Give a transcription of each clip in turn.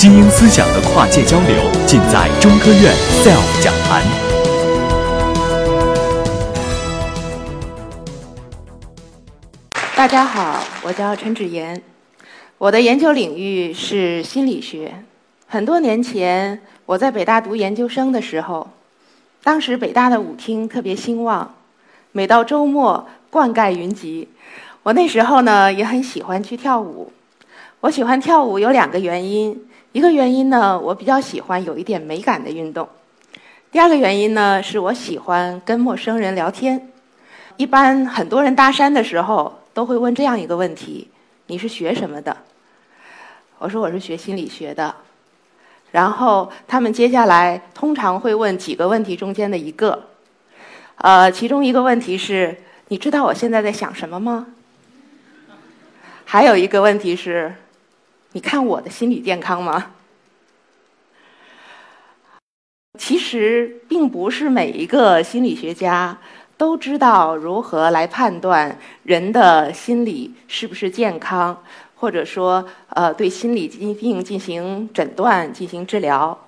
精英思想的跨界交流，尽在中科院 SELF 讲坛。大家好，我叫陈芷妍，我的研究领域是心理学。很多年前，我在北大读研究生的时候，当时北大的舞厅特别兴旺，每到周末灌溉云集。我那时候呢，也很喜欢去跳舞。我喜欢跳舞有两个原因，一个原因呢，我比较喜欢有一点美感的运动；第二个原因呢，是我喜欢跟陌生人聊天。一般很多人搭讪的时候都会问这样一个问题：“你是学什么的？”我说：“我是学心理学的。”然后他们接下来通常会问几个问题中间的一个，呃，其中一个问题是：“你知道我现在在想什么吗？”还有一个问题是，你看我的心理健康吗？其实并不是每一个心理学家都知道如何来判断人的心理是不是健康，或者说，呃，对心理疾病进行诊断、进行治疗。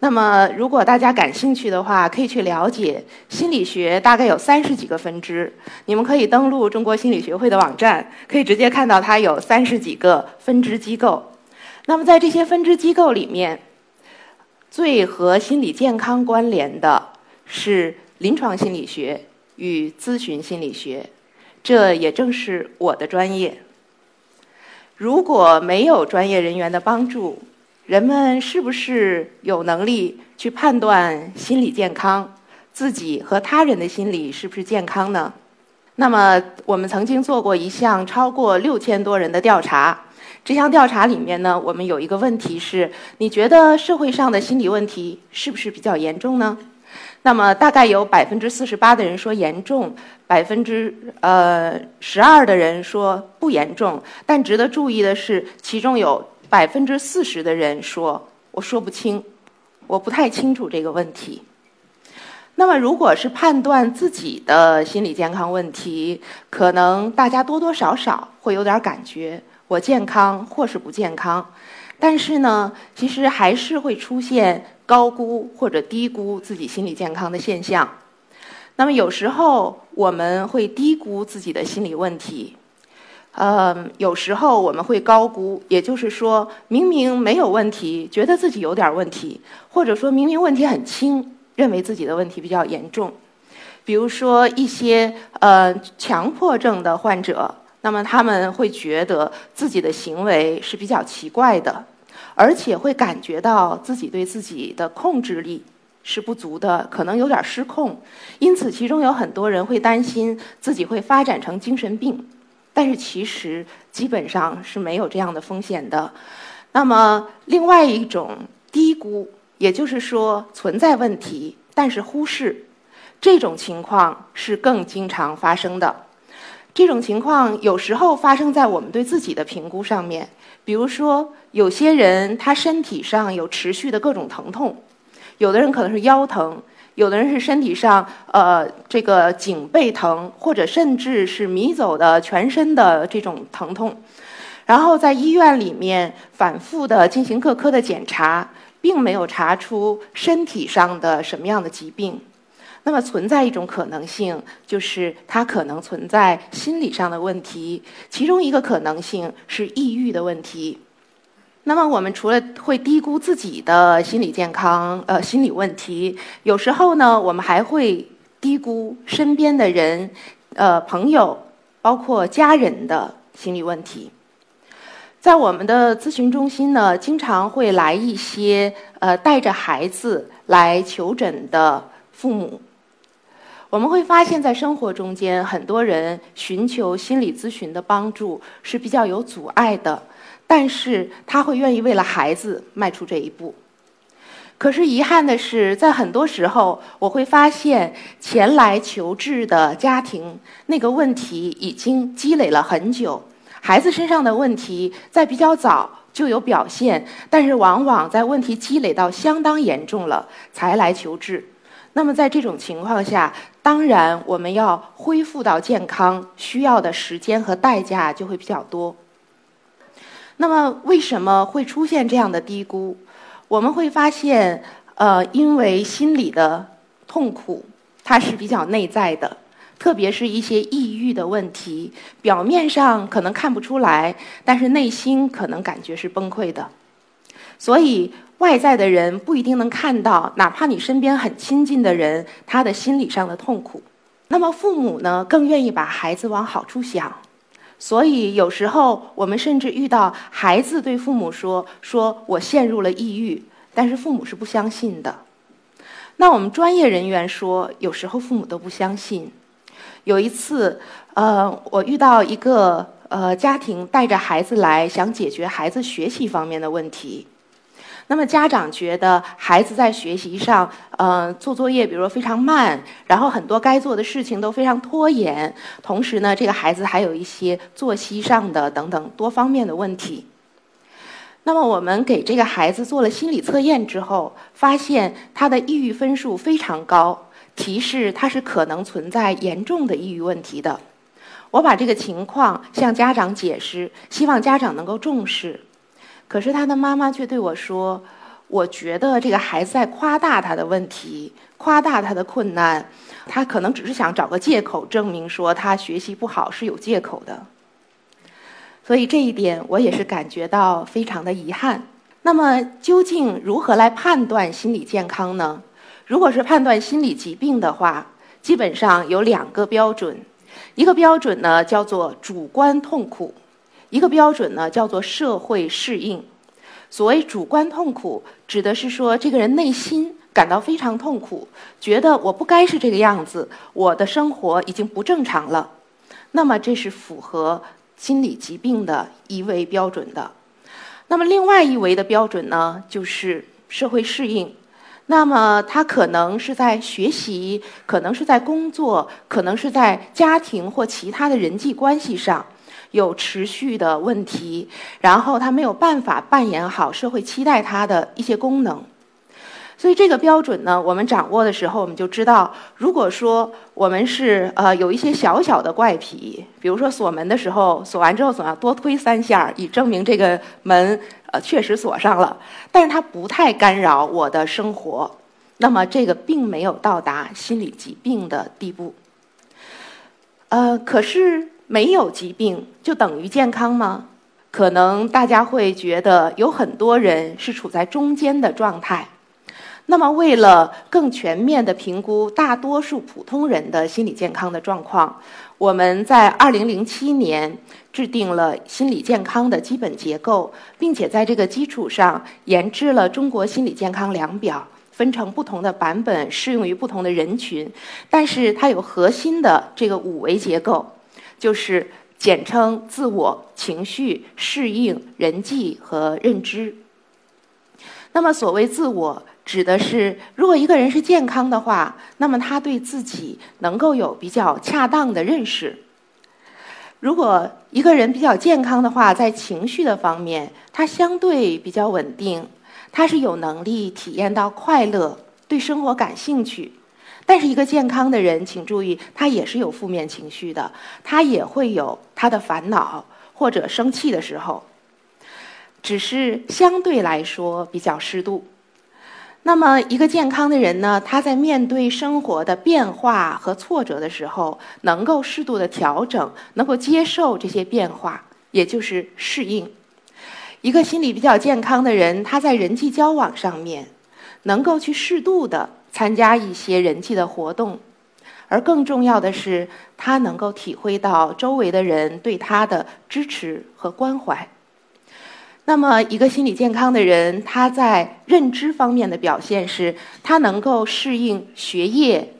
那么，如果大家感兴趣的话，可以去了解心理学，大概有三十几个分支。你们可以登录中国心理学会的网站，可以直接看到它有三十几个分支机构。那么，在这些分支机构里面，最和心理健康关联的是临床心理学与咨询心理学，这也正是我的专业。如果没有专业人员的帮助，人们是不是有能力去判断心理健康，自己和他人的心理是不是健康呢？那么，我们曾经做过一项超过六千多人的调查。这项调查里面呢，我们有一个问题是：你觉得社会上的心理问题是不是比较严重呢？那么，大概有百分之四十八的人说严重，百分之呃十二的人说不严重。但值得注意的是，其中有。百分之四十的人说：“我说不清，我不太清楚这个问题。”那么，如果是判断自己的心理健康问题，可能大家多多少少会有点感觉，我健康或是不健康。但是呢，其实还是会出现高估或者低估自己心理健康的现象。那么，有时候我们会低估自己的心理问题。呃，有时候我们会高估，也就是说明明没有问题，觉得自己有点问题，或者说明明问题很轻，认为自己的问题比较严重。比如说一些呃强迫症的患者，那么他们会觉得自己的行为是比较奇怪的，而且会感觉到自己对自己的控制力是不足的，可能有点失控。因此，其中有很多人会担心自己会发展成精神病。但是其实基本上是没有这样的风险的。那么，另外一种低估，也就是说存在问题，但是忽视，这种情况是更经常发生的。这种情况有时候发生在我们对自己的评估上面，比如说有些人他身体上有持续的各种疼痛，有的人可能是腰疼。有的人是身体上，呃，这个颈背疼，或者甚至是迷走的全身的这种疼痛，然后在医院里面反复的进行各科的检查，并没有查出身体上的什么样的疾病，那么存在一种可能性，就是他可能存在心理上的问题，其中一个可能性是抑郁的问题。那么，我们除了会低估自己的心理健康、呃心理问题，有时候呢，我们还会低估身边的人、呃朋友，包括家人的心理问题。在我们的咨询中心呢，经常会来一些呃带着孩子来求诊的父母。我们会发现，在生活中间，很多人寻求心理咨询的帮助是比较有阻碍的。但是他会愿意为了孩子迈出这一步。可是遗憾的是，在很多时候，我会发现前来求治的家庭那个问题已经积累了很久，孩子身上的问题在比较早就有表现，但是往往在问题积累到相当严重了才来求治。那么在这种情况下，当然我们要恢复到健康需要的时间和代价就会比较多。那么为什么会出现这样的低估？我们会发现，呃，因为心理的痛苦，它是比较内在的。特别是一些抑郁的问题，表面上可能看不出来，但是内心可能感觉是崩溃的。所以外在的人不一定能看到，哪怕你身边很亲近的人，他的心理上的痛苦。那么父母呢，更愿意把孩子往好处想。所以有时候我们甚至遇到孩子对父母说：“说我陷入了抑郁。”但是父母是不相信的。那我们专业人员说，有时候父母都不相信。有一次，呃，我遇到一个呃家庭带着孩子来，想解决孩子学习方面的问题。那么家长觉得孩子在学习上，呃，做作业比如说非常慢，然后很多该做的事情都非常拖延，同时呢，这个孩子还有一些作息上的等等多方面的问题。那么我们给这个孩子做了心理测验之后，发现他的抑郁分数非常高。提示他是可能存在严重的抑郁问题的，我把这个情况向家长解释，希望家长能够重视。可是他的妈妈却对我说：“我觉得这个孩子在夸大他的问题，夸大他的困难，他可能只是想找个借口证明说他学习不好是有借口的。”所以这一点我也是感觉到非常的遗憾。那么究竟如何来判断心理健康呢？如果是判断心理疾病的话，基本上有两个标准，一个标准呢叫做主观痛苦，一个标准呢叫做社会适应。所谓主观痛苦，指的是说这个人内心感到非常痛苦，觉得我不该是这个样子，我的生活已经不正常了。那么这是符合心理疾病的一维标准的。那么另外一维的标准呢，就是社会适应。那么他可能是在学习，可能是在工作，可能是在家庭或其他的人际关系上有持续的问题，然后他没有办法扮演好社会期待他的一些功能。所以这个标准呢，我们掌握的时候，我们就知道，如果说我们是呃有一些小小的怪癖，比如说锁门的时候，锁完之后总要多推三下，以证明这个门呃确实锁上了，但是它不太干扰我的生活，那么这个并没有到达心理疾病的地步。呃，可是没有疾病就等于健康吗？可能大家会觉得有很多人是处在中间的状态。那么，为了更全面的评估大多数普通人的心理健康的状况，我们在2007年制定了心理健康的基本结构，并且在这个基础上研制了中国心理健康量表，分成不同的版本，适用于不同的人群。但是它有核心的这个五维结构，就是简称自我、情绪、适应、人际和认知。那么，所谓自我。指的是，如果一个人是健康的话，那么他对自己能够有比较恰当的认识。如果一个人比较健康的话，在情绪的方面，他相对比较稳定，他是有能力体验到快乐，对生活感兴趣。但是，一个健康的人，请注意，他也是有负面情绪的，他也会有他的烦恼或者生气的时候，只是相对来说比较适度。那么，一个健康的人呢，他在面对生活的变化和挫折的时候，能够适度的调整，能够接受这些变化，也就是适应。一个心理比较健康的人，他在人际交往上面，能够去适度的参加一些人际的活动，而更重要的是，他能够体会到周围的人对他的支持和关怀。那么，一个心理健康的人，他在认知方面的表现是，他能够适应学业、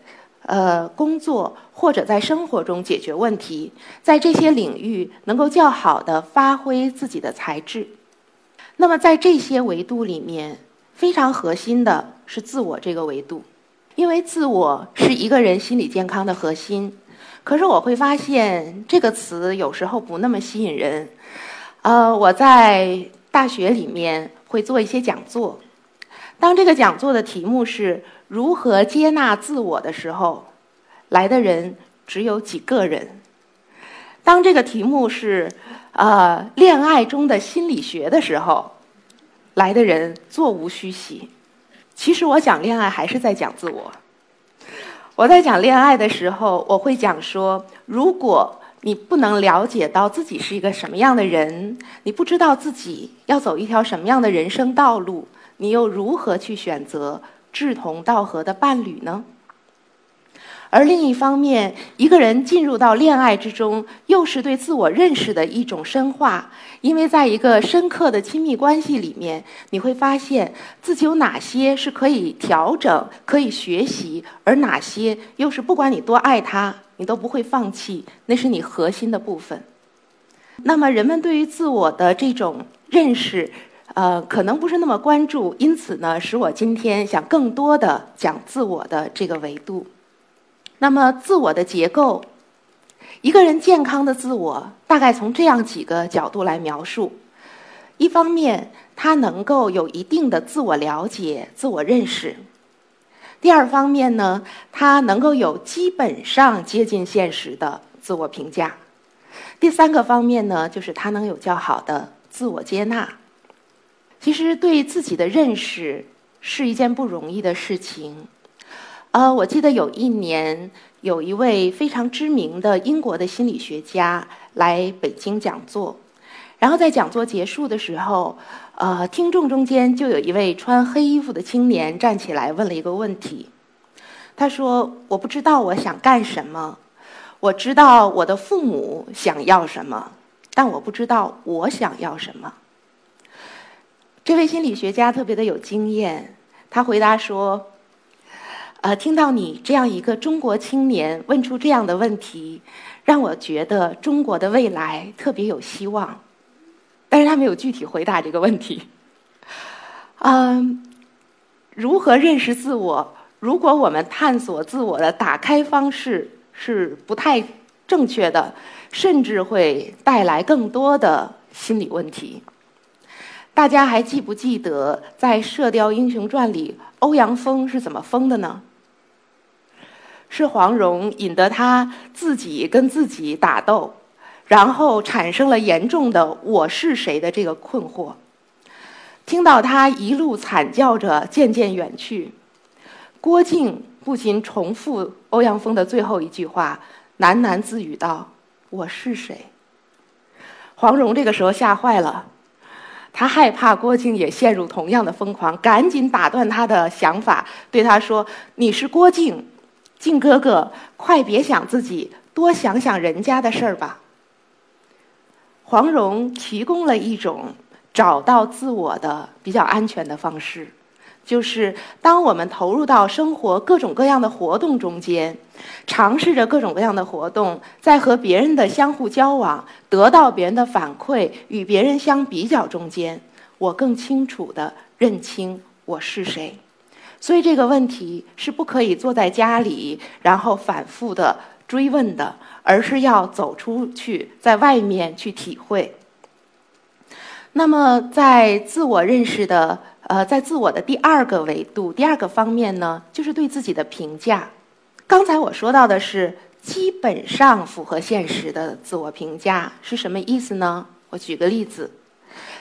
呃工作或者在生活中解决问题，在这些领域能够较好的发挥自己的才智。那么，在这些维度里面，非常核心的是自我这个维度，因为自我是一个人心理健康的核心。可是，我会发现这个词有时候不那么吸引人。呃，我在。大学里面会做一些讲座，当这个讲座的题目是如何接纳自我的时候，来的人只有几个人。当这个题目是呃恋爱中的心理学的时候，来的人座无虚席。其实我讲恋爱还是在讲自我。我在讲恋爱的时候，我会讲说，如果你不能了解到自己是一个什么样的人，你不知道自己要走一条什么样的人生道路，你又如何去选择志同道合的伴侣呢？而另一方面，一个人进入到恋爱之中，又是对自我认识的一种深化。因为在一个深刻的亲密关系里面，你会发现自己有哪些是可以调整、可以学习，而哪些又是不管你多爱他，你都不会放弃，那是你核心的部分。那么，人们对于自我的这种认识，呃，可能不是那么关注，因此呢，使我今天想更多的讲自我的这个维度。那么，自我的结构，一个人健康的自我，大概从这样几个角度来描述：一方面，他能够有一定的自我了解、自我认识；第二方面呢，他能够有基本上接近现实的自我评价；第三个方面呢，就是他能有较好的自我接纳。其实，对自己的认识是一件不容易的事情。呃，我记得有一年，有一位非常知名的英国的心理学家来北京讲座，然后在讲座结束的时候，呃，听众中间就有一位穿黑衣服的青年站起来问了一个问题。他说：“我不知道我想干什么，我知道我的父母想要什么，但我不知道我想要什么。”这位心理学家特别的有经验，他回答说。呃，听到你这样一个中国青年问出这样的问题，让我觉得中国的未来特别有希望。但是他没有具体回答这个问题。嗯，如何认识自我？如果我们探索自我的打开方式是不太正确的，甚至会带来更多的心理问题。大家还记不记得在《射雕英雄传》里，欧阳锋是怎么疯的呢？是黄蓉引得他自己跟自己打斗，然后产生了严重的“我是谁”的这个困惑。听到他一路惨叫着渐渐远去，郭靖不禁重复欧阳锋的最后一句话，喃喃自语道：“我是谁？”黄蓉这个时候吓坏了，她害怕郭靖也陷入同样的疯狂，赶紧打断他的想法，对他说：“你是郭靖。”靖哥哥，快别想自己，多想想人家的事儿吧。黄蓉提供了一种找到自我的比较安全的方式，就是当我们投入到生活各种各样的活动中间，尝试着各种各样的活动，在和别人的相互交往、得到别人的反馈、与别人相比较中间，我更清楚的认清我是谁。所以这个问题是不可以坐在家里，然后反复的追问的，而是要走出去，在外面去体会。那么，在自我认识的，呃，在自我的第二个维度、第二个方面呢，就是对自己的评价。刚才我说到的是基本上符合现实的自我评价是什么意思呢？我举个例子。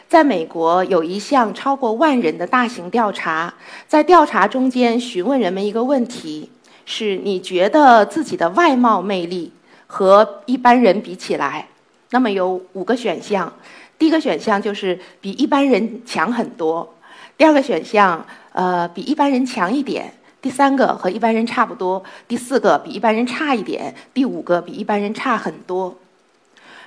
在美国有一项超过万人的大型调查，在调查中间询问人们一个问题：是你觉得自己的外貌魅力和一般人比起来，那么有五个选项。第一个选项就是比一般人强很多；第二个选项，呃，比一般人强一点；第三个和一般人差不多；第四个比一般人差一点；第五个比一般人差很多。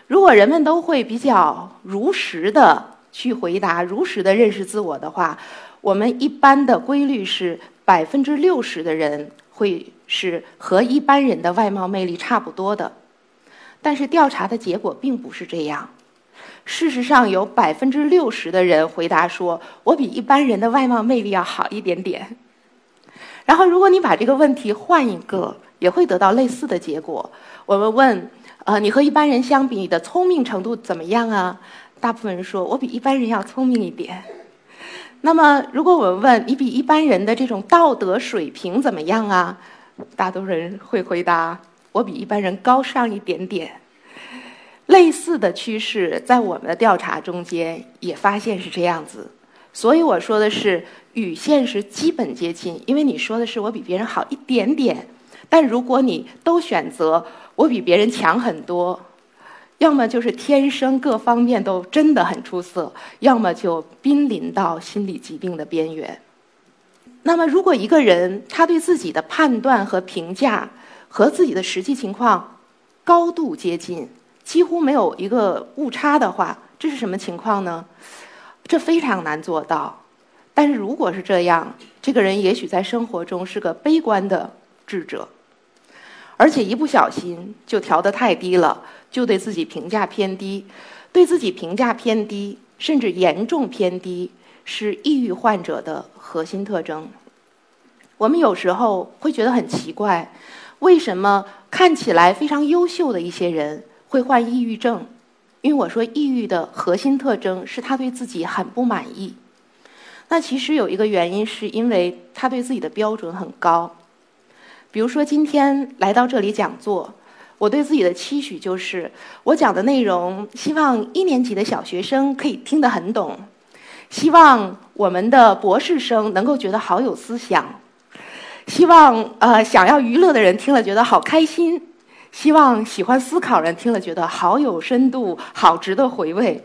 如果人们都会比较如实的去回答、如实的认识自我的话，我们一般的规律是百分之六十的人会是和一般人的外貌魅力差不多的。但是调查的结果并不是这样。事实上，有百分之六十的人回答说：“我比一般人的外貌魅力要好一点点。”然后，如果你把这个问题换一个，也会得到类似的结果。我们问。呃，你和一般人相比，你的聪明程度怎么样啊？大部分人说我比一般人要聪明一点。那么，如果我问你比一般人的这种道德水平怎么样啊？大多数人会回答我比一般人高尚一点点。类似的趋势在我们的调查中间也发现是这样子。所以我说的是与现实基本接近，因为你说的是我比别人好一点点，但如果你都选择我比别人强很多，要么就是天生各方面都真的很出色，要么就濒临到心理疾病的边缘。那么，如果一个人他对自己的判断和评价和自己的实际情况高度接近，几乎没有一个误差的话，这是什么情况呢？这非常难做到，但是如果是这样，这个人也许在生活中是个悲观的智者，而且一不小心就调得太低了，就对自己评价偏低，对自己评价偏低，甚至严重偏低，是抑郁患者的核心特征。我们有时候会觉得很奇怪，为什么看起来非常优秀的一些人会患抑郁症？因为我说，抑郁的核心特征是他对自己很不满意。那其实有一个原因，是因为他对自己的标准很高。比如说，今天来到这里讲座，我对自己的期许就是，我讲的内容希望一年级的小学生可以听得很懂，希望我们的博士生能够觉得好有思想，希望呃想要娱乐的人听了觉得好开心。希望喜欢思考人听了觉得好有深度，好值得回味。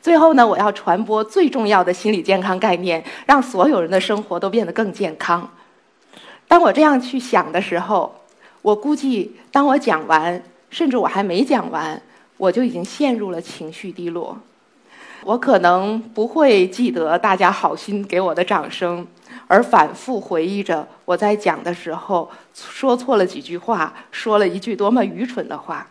最后呢，我要传播最重要的心理健康概念，让所有人的生活都变得更健康。当我这样去想的时候，我估计当我讲完，甚至我还没讲完，我就已经陷入了情绪低落。我可能不会记得大家好心给我的掌声。而反复回忆着我在讲的时候说错了几句话，说了一句多么愚蠢的话。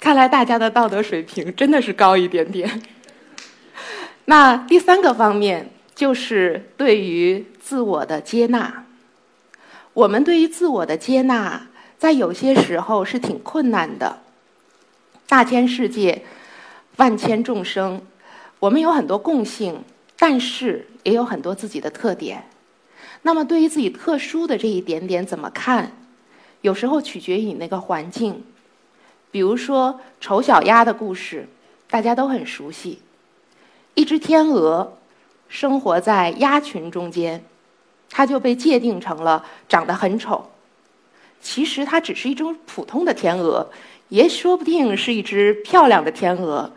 看来大家的道德水平真的是高一点点。那第三个方面就是对于自我的接纳。我们对于自我的接纳，在有些时候是挺困难的。大千世界。万千众生，我们有很多共性，但是也有很多自己的特点。那么，对于自己特殊的这一点点怎么看？有时候取决于你那个环境。比如说，丑小鸭的故事，大家都很熟悉。一只天鹅生活在鸭群中间，它就被界定成了长得很丑。其实，它只是一种普通的天鹅，也说不定是一只漂亮的天鹅。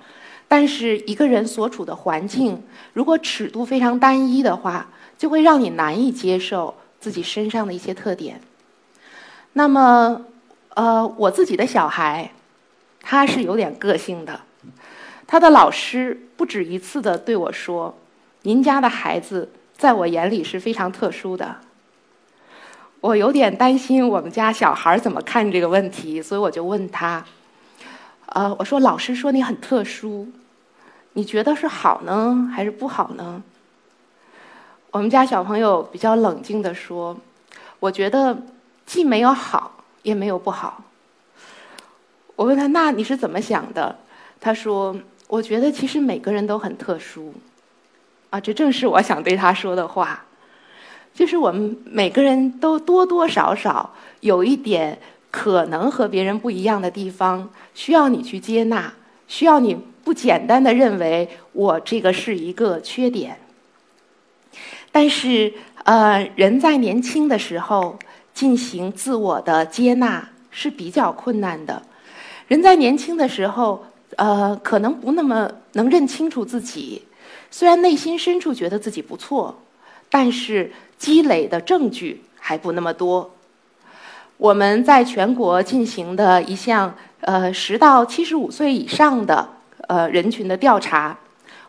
但是一个人所处的环境，如果尺度非常单一的话，就会让你难以接受自己身上的一些特点。那么，呃，我自己的小孩，他是有点个性的。他的老师不止一次的对我说：“您家的孩子在我眼里是非常特殊的。”我有点担心我们家小孩怎么看这个问题，所以我就问他：“呃，我说老师说你很特殊。”你觉得是好呢，还是不好呢？我们家小朋友比较冷静的说：“我觉得既没有好，也没有不好。”我问他：“那你是怎么想的？”他说：“我觉得其实每个人都很特殊。”啊，这正是我想对他说的话，就是我们每个人都多多少少有一点可能和别人不一样的地方，需要你去接纳，需要你。不简单的认为我这个是一个缺点，但是呃，人在年轻的时候进行自我的接纳是比较困难的。人在年轻的时候，呃，可能不那么能认清楚自己，虽然内心深处觉得自己不错，但是积累的证据还不那么多。我们在全国进行的一项呃，十到七十五岁以上的。呃，人群的调查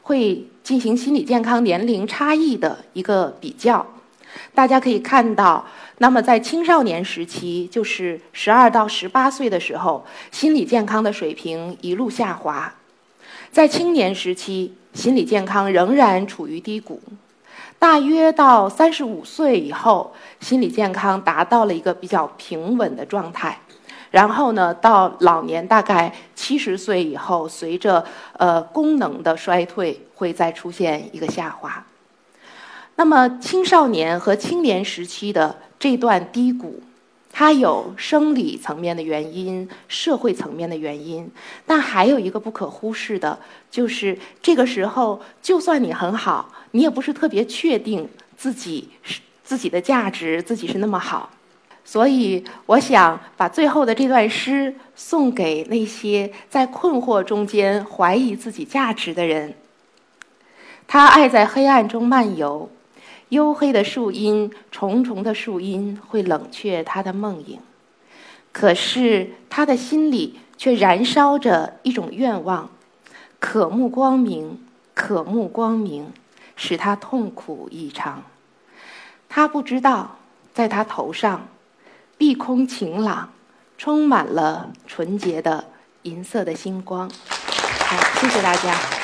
会进行心理健康年龄差异的一个比较。大家可以看到，那么在青少年时期，就是十二到十八岁的时候，心理健康的水平一路下滑；在青年时期，心理健康仍然处于低谷。大约到三十五岁以后，心理健康达到了一个比较平稳的状态。然后呢，到老年大概七十岁以后，随着呃功能的衰退，会再出现一个下滑。那么青少年和青年时期的这段低谷。它有生理层面的原因，社会层面的原因，但还有一个不可忽视的，就是这个时候，就算你很好，你也不是特别确定自己是自己的价值，自己是那么好。所以，我想把最后的这段诗送给那些在困惑中间怀疑自己价值的人。他爱在黑暗中漫游。黝黑的树荫，重重的树荫会冷却他的梦影，可是他的心里却燃烧着一种愿望，渴慕光明，渴慕光明，使他痛苦异常。他不知道，在他头上，碧空晴朗，充满了纯洁的银色的星光。好，谢谢大家。